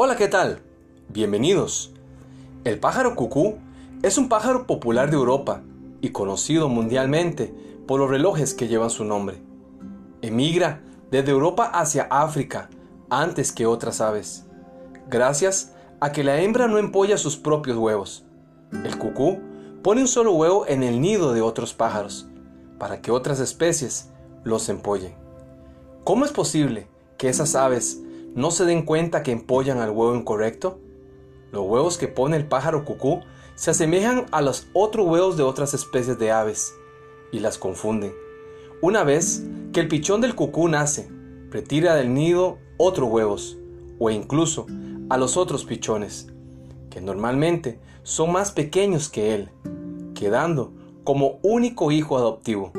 Hola, ¿qué tal? Bienvenidos. El pájaro cucú es un pájaro popular de Europa y conocido mundialmente por los relojes que llevan su nombre. Emigra desde Europa hacia África antes que otras aves, gracias a que la hembra no empolla sus propios huevos. El cucú pone un solo huevo en el nido de otros pájaros, para que otras especies los empollen. ¿Cómo es posible que esas aves no se den cuenta que empollan al huevo incorrecto? Los huevos que pone el pájaro cucú se asemejan a los otros huevos de otras especies de aves y las confunden. Una vez que el pichón del cucú nace, retira del nido otros huevos o incluso a los otros pichones, que normalmente son más pequeños que él, quedando como único hijo adoptivo.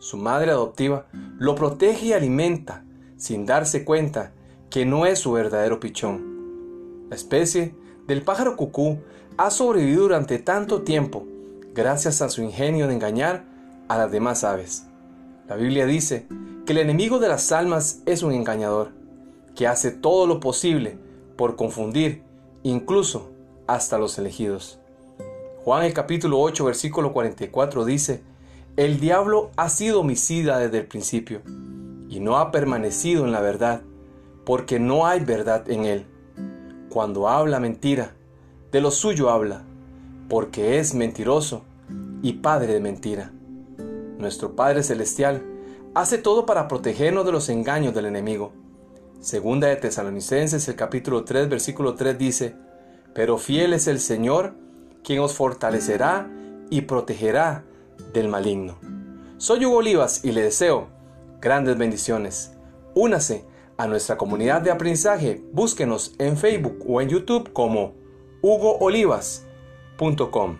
Su madre adoptiva lo protege y alimenta sin darse cuenta que no es su verdadero pichón. La especie del pájaro cucú ha sobrevivido durante tanto tiempo gracias a su ingenio de engañar a las demás aves. La Biblia dice que el enemigo de las almas es un engañador, que hace todo lo posible por confundir incluso hasta los elegidos. Juan el capítulo 8 versículo 44 dice, el diablo ha sido homicida desde el principio y no ha permanecido en la verdad, porque no hay verdad en él. Cuando habla mentira, de lo suyo habla, porque es mentiroso y padre de mentira. Nuestro Padre Celestial hace todo para protegernos de los engaños del enemigo. Segunda de Tesalonicenses, el capítulo 3, versículo 3 dice, Pero fiel es el Señor, quien os fortalecerá y protegerá del maligno. Soy Hugo Olivas y le deseo grandes bendiciones. Únase a nuestra comunidad de aprendizaje. Búsquenos en Facebook o en YouTube como hugoolivas.com.